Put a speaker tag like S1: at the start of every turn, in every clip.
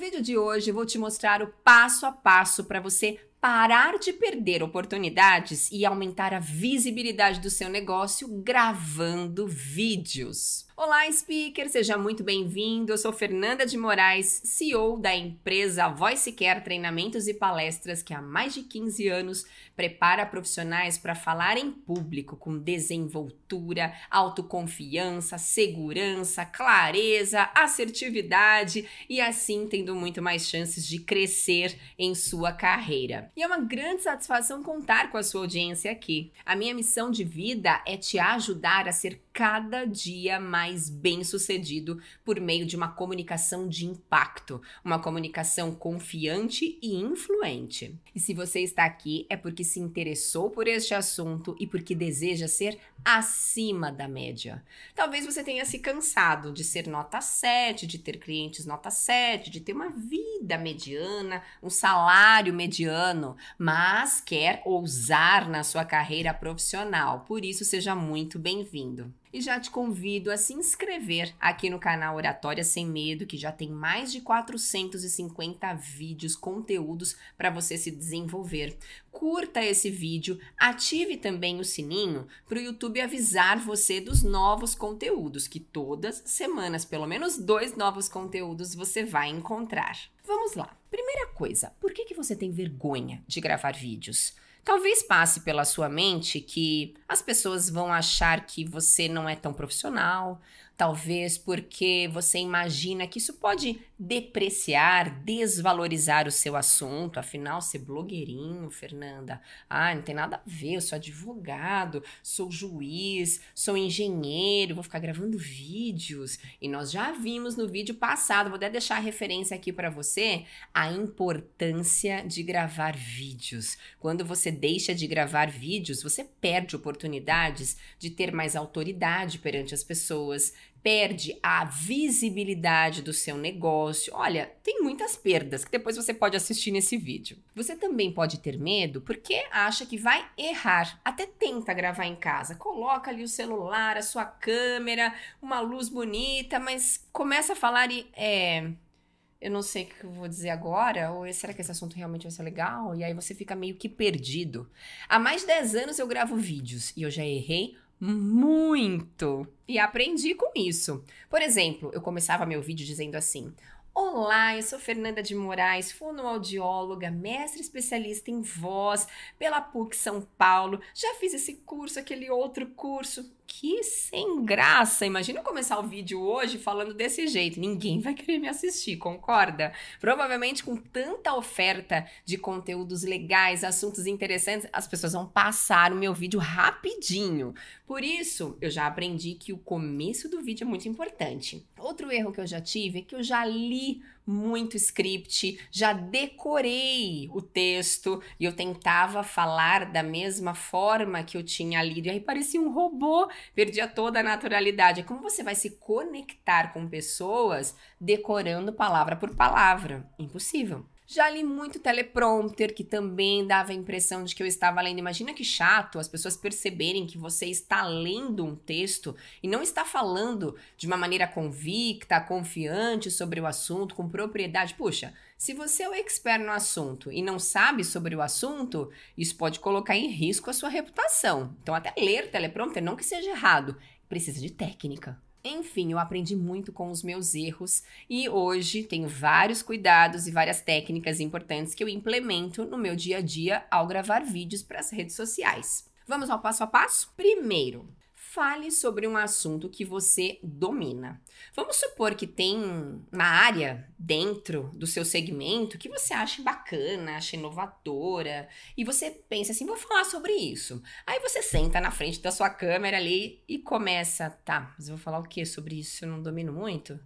S1: vídeo de hoje vou te mostrar o passo a passo para você parar de perder oportunidades e aumentar a visibilidade do seu negócio gravando vídeos. Olá, speaker, seja muito bem-vindo. Eu sou Fernanda de Moraes, CEO da empresa Voice Care Treinamentos e Palestras, que há mais de 15 anos prepara profissionais para falar em público com desenvoltura, autoconfiança, segurança, clareza, assertividade e assim tendo muito mais chances de crescer em sua carreira. E é uma grande satisfação contar com a sua audiência aqui. A minha missão de vida é te ajudar a ser cada dia mais bem-sucedido por meio de uma comunicação de impacto, uma comunicação confiante e influente. E se você está aqui é porque se interessou por este assunto e porque deseja ser acima da média. Talvez você tenha se cansado de ser nota 7, de ter clientes nota 7, de ter uma vida mediana, um salário mediano, mas quer ousar na sua carreira profissional. Por isso, seja muito bem-vindo e já te convido a se inscrever aqui no canal Oratória Sem Medo, que já tem mais de 450 vídeos, conteúdos para você se desenvolver. Curta esse vídeo, ative também o sininho para o YouTube avisar você dos novos conteúdos, que todas semanas, pelo menos dois novos conteúdos você vai encontrar. Vamos lá. Primeira coisa, por que, que você tem vergonha de gravar vídeos? Talvez passe pela sua mente que as pessoas vão achar que você não é tão profissional, talvez porque você imagina que isso pode depreciar, desvalorizar o seu assunto, afinal, ser blogueirinho, Fernanda, ah, não tem nada a ver, eu sou advogado, sou juiz, sou engenheiro, vou ficar gravando vídeos. E nós já vimos no vídeo passado, vou até deixar a referência aqui para você, a importância de gravar vídeos. Quando você deixa de gravar vídeos, você perde oportunidades de ter mais autoridade perante as pessoas, perde a visibilidade do seu negócio. Olha, tem muitas perdas que depois você pode assistir nesse vídeo. Você também pode ter medo porque acha que vai errar. Até tenta gravar em casa. Coloca ali o celular, a sua câmera, uma luz bonita, mas começa a falar e é eu não sei o que eu vou dizer agora, ou será que esse assunto realmente vai ser legal? E aí você fica meio que perdido. Há mais de 10 anos eu gravo vídeos e eu já errei muito. E aprendi com isso. Por exemplo, eu começava meu vídeo dizendo assim: Olá, eu sou Fernanda de Moraes, fonoaudióloga, mestre especialista em voz pela PUC São Paulo. Já fiz esse curso, aquele outro curso. Que sem graça! Imagina eu começar o vídeo hoje falando desse jeito. Ninguém vai querer me assistir, concorda? Provavelmente com tanta oferta de conteúdos legais, assuntos interessantes, as pessoas vão passar o meu vídeo rapidinho. Por isso, eu já aprendi que o começo do vídeo é muito importante. Outro erro que eu já tive é que eu já li muito script, já decorei o texto e eu tentava falar da mesma forma que eu tinha lido. E aí parecia um robô, perdia toda a naturalidade. Como você vai se conectar com pessoas decorando palavra por palavra? Impossível. Já li muito teleprompter, que também dava a impressão de que eu estava lendo. Imagina que chato as pessoas perceberem que você está lendo um texto e não está falando de uma maneira convicta, confiante sobre o assunto, com propriedade. Puxa, se você é o expert no assunto e não sabe sobre o assunto, isso pode colocar em risco a sua reputação. Então, até ler teleprompter, não que seja errado, precisa de técnica. Enfim, eu aprendi muito com os meus erros e hoje tenho vários cuidados e várias técnicas importantes que eu implemento no meu dia a dia ao gravar vídeos para as redes sociais. Vamos ao passo a passo? Primeiro, fale sobre um assunto que você domina. Vamos supor que tem uma área dentro do seu segmento que você acha bacana, acha inovadora, e você pensa assim: vou falar sobre isso. Aí você senta na frente da sua câmera ali e começa, tá, mas eu vou falar o que sobre isso? Eu não domino muito?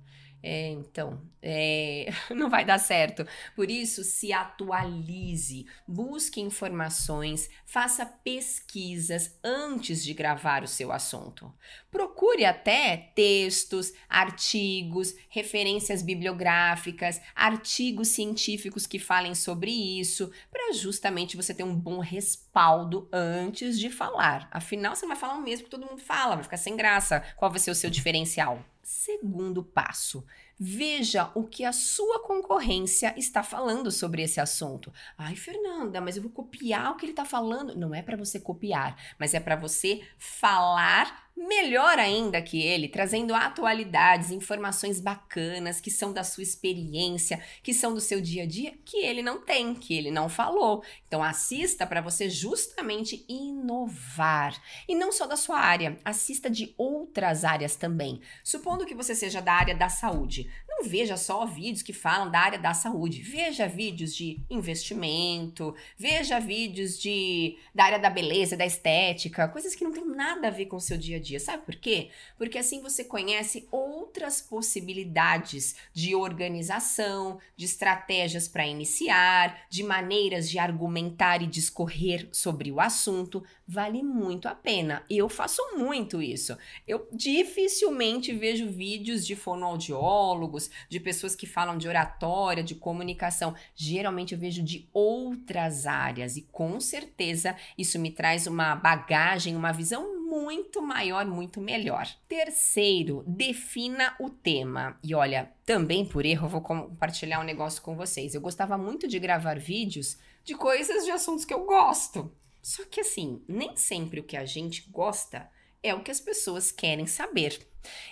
S1: É, então, é, não vai dar certo. Por isso, se atualize, busque informações, faça pesquisas antes de gravar o seu assunto. Procure até textos, artigos, referências bibliográficas, artigos científicos que falem sobre isso, para justamente você ter um bom respaldo antes de falar. Afinal, você vai falar o mesmo que todo mundo fala, vai ficar sem graça. Qual vai ser o seu diferencial? Segundo passo, Veja o que a sua concorrência está falando sobre esse assunto. Ai, Fernanda, mas eu vou copiar o que ele está falando. Não é para você copiar, mas é para você falar melhor ainda que ele, trazendo atualidades, informações bacanas que são da sua experiência, que são do seu dia a dia, que ele não tem, que ele não falou. Então assista para você justamente inovar. E não só da sua área, assista de outras áreas também. Supondo que você seja da área da saúde, não veja só vídeos que falam da área da saúde. Veja vídeos de investimento, veja vídeos de da área da beleza, da estética, coisas que não tem nada a ver com o seu dia a dia. Sabe por quê? Porque assim você conhece outras possibilidades de organização, de estratégias para iniciar, de maneiras de argumentar e discorrer sobre o assunto. Vale muito a pena. Eu faço muito isso. Eu dificilmente vejo vídeos de fonoaudiólogos, de pessoas que falam de oratória, de comunicação. Geralmente eu vejo de outras áreas e com certeza isso me traz uma bagagem, uma visão muito maior, muito melhor. Terceiro, defina o tema. E olha, também por erro, eu vou compartilhar um negócio com vocês. Eu gostava muito de gravar vídeos de coisas de assuntos que eu gosto. Só que assim, nem sempre o que a gente gosta é o que as pessoas querem saber.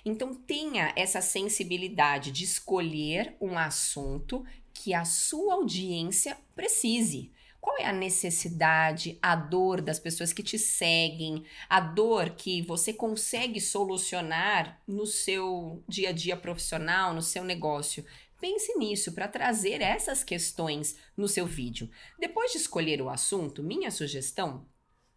S1: Então tenha essa sensibilidade de escolher um assunto que a sua audiência precise. Qual é a necessidade, a dor das pessoas que te seguem, a dor que você consegue solucionar no seu dia a dia profissional, no seu negócio? Pense nisso para trazer essas questões no seu vídeo. Depois de escolher o assunto, minha sugestão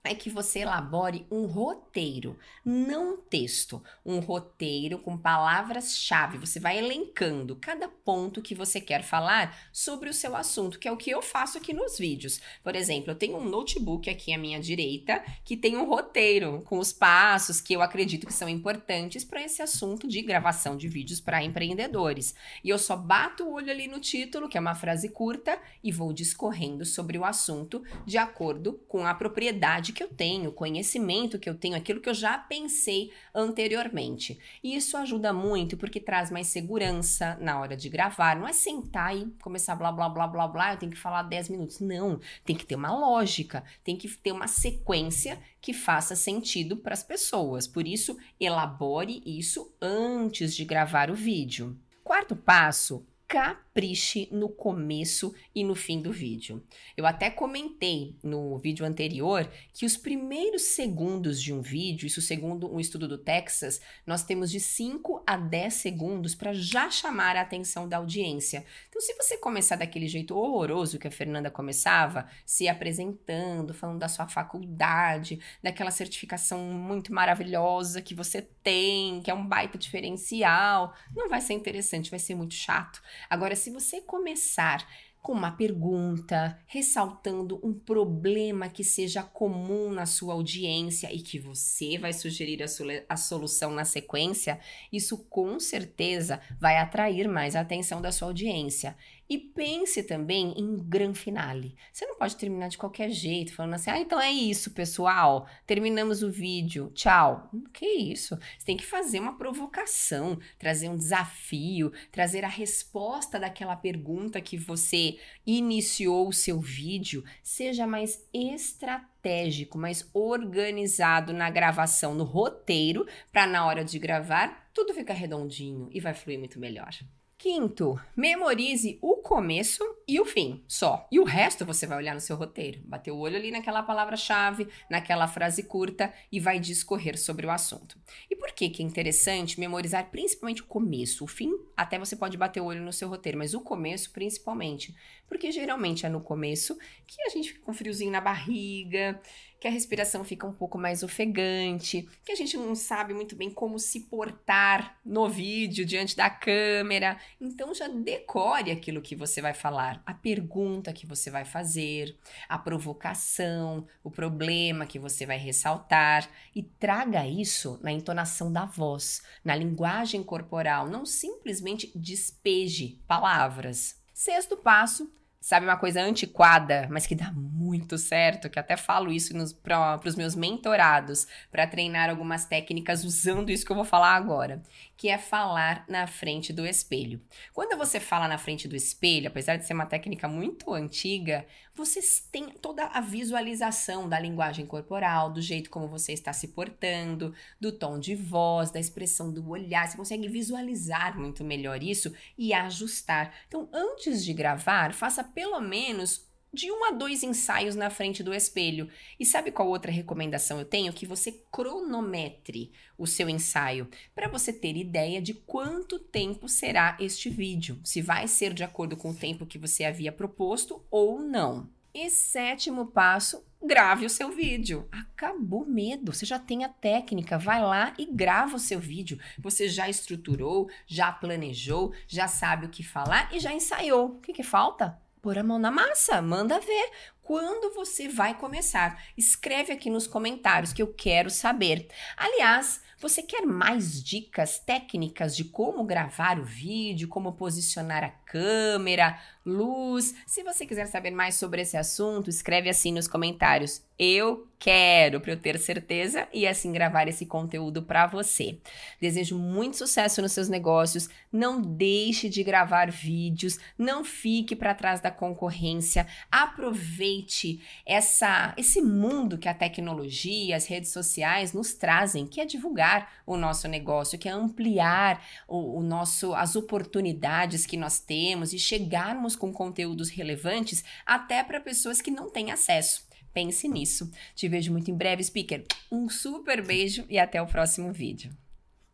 S1: é que você elabore um roteiro, não um texto, um roteiro com palavras-chave. Você vai elencando cada ponto que você quer falar sobre o seu assunto, que é o que eu faço aqui nos vídeos. Por exemplo, eu tenho um notebook aqui à minha direita que tem um roteiro com os passos que eu acredito que são importantes para esse assunto de gravação de vídeos para empreendedores. E eu só bato o olho ali no título, que é uma frase curta, e vou discorrendo sobre o assunto de acordo com a propriedade que eu tenho, o conhecimento que eu tenho, aquilo que eu já pensei anteriormente. E isso ajuda muito porque traz mais segurança na hora de gravar. Não é sentar e começar blá blá blá blá blá, eu tenho que falar 10 minutos. Não, tem que ter uma lógica, tem que ter uma sequência que faça sentido para as pessoas. Por isso, elabore isso antes de gravar o vídeo. Quarto passo, capriche no começo e no fim do vídeo. Eu até comentei no vídeo anterior que os primeiros segundos de um vídeo, isso segundo um estudo do Texas, nós temos de 5 a 10 segundos para já chamar a atenção da audiência. Então, se você começar daquele jeito horroroso que a Fernanda começava, se apresentando, falando da sua faculdade, daquela certificação muito maravilhosa que você tem, que é um baita diferencial, não vai ser interessante, vai ser muito chato. Agora, se você começar com uma pergunta, ressaltando um problema que seja comum na sua audiência e que você vai sugerir a, a, solução na sequência, isso com certeza vai atrair mais a atenção da sua audiência. E pense também em gran finale. Você não pode terminar de qualquer jeito, falando assim: ah, então é isso, pessoal. Terminamos o vídeo. Tchau. Que isso? Você tem que fazer uma provocação, trazer um desafio, trazer a resposta daquela pergunta que você iniciou o seu vídeo. Seja mais estratégico, mais organizado na gravação, no roteiro, para na hora de gravar tudo ficar redondinho e vai fluir muito melhor. Quinto, memorize o começo e o fim, só. E o resto você vai olhar no seu roteiro, bater o olho ali naquela palavra-chave, naquela frase curta e vai discorrer sobre o assunto. E por que que é interessante memorizar principalmente o começo? O fim, até você pode bater o olho no seu roteiro, mas o começo principalmente, porque geralmente é no começo que a gente fica com friozinho na barriga, que a respiração fica um pouco mais ofegante, que a gente não sabe muito bem como se portar no vídeo diante da câmera. Então já decore aquilo que você vai falar, a pergunta que você vai fazer, a provocação, o problema que você vai ressaltar e traga isso na entonação da voz, na linguagem corporal, não simplesmente despeje palavras. Sexto passo, Sabe uma coisa antiquada, mas que dá muito certo, que até falo isso para os meus mentorados, para treinar algumas técnicas usando isso que eu vou falar agora, que é falar na frente do espelho. Quando você fala na frente do espelho, apesar de ser uma técnica muito antiga, você tem toda a visualização da linguagem corporal, do jeito como você está se portando, do tom de voz, da expressão do olhar, você consegue visualizar muito melhor isso e ajustar. Então, antes de gravar, faça pelo menos de um a dois ensaios na frente do espelho. E sabe qual outra recomendação eu tenho? Que você cronometre o seu ensaio, para você ter ideia de quanto tempo será este vídeo, se vai ser de acordo com o tempo que você havia proposto ou não. E sétimo passo, grave o seu vídeo. Acabou medo, você já tem a técnica, vai lá e grava o seu vídeo. Você já estruturou, já planejou, já sabe o que falar e já ensaiou. O que, que falta? Pôr a mão na massa, manda ver quando você vai começar. Escreve aqui nos comentários que eu quero saber. Aliás, você quer mais dicas técnicas de como gravar o vídeo, como posicionar a câmera, luz? Se você quiser saber mais sobre esse assunto, escreve assim nos comentários. Eu quero para eu ter certeza e assim gravar esse conteúdo para você. Desejo muito sucesso nos seus negócios. Não deixe de gravar vídeos, não fique para trás da concorrência. Aproveite essa esse mundo que a tecnologia, as redes sociais nos trazem, que é divulgar o nosso negócio, que é ampliar o, o nosso as oportunidades que nós temos e chegarmos com conteúdos relevantes até para pessoas que não têm acesso. Pense nisso. Te vejo muito em breve, speaker. Um super beijo e até o próximo vídeo.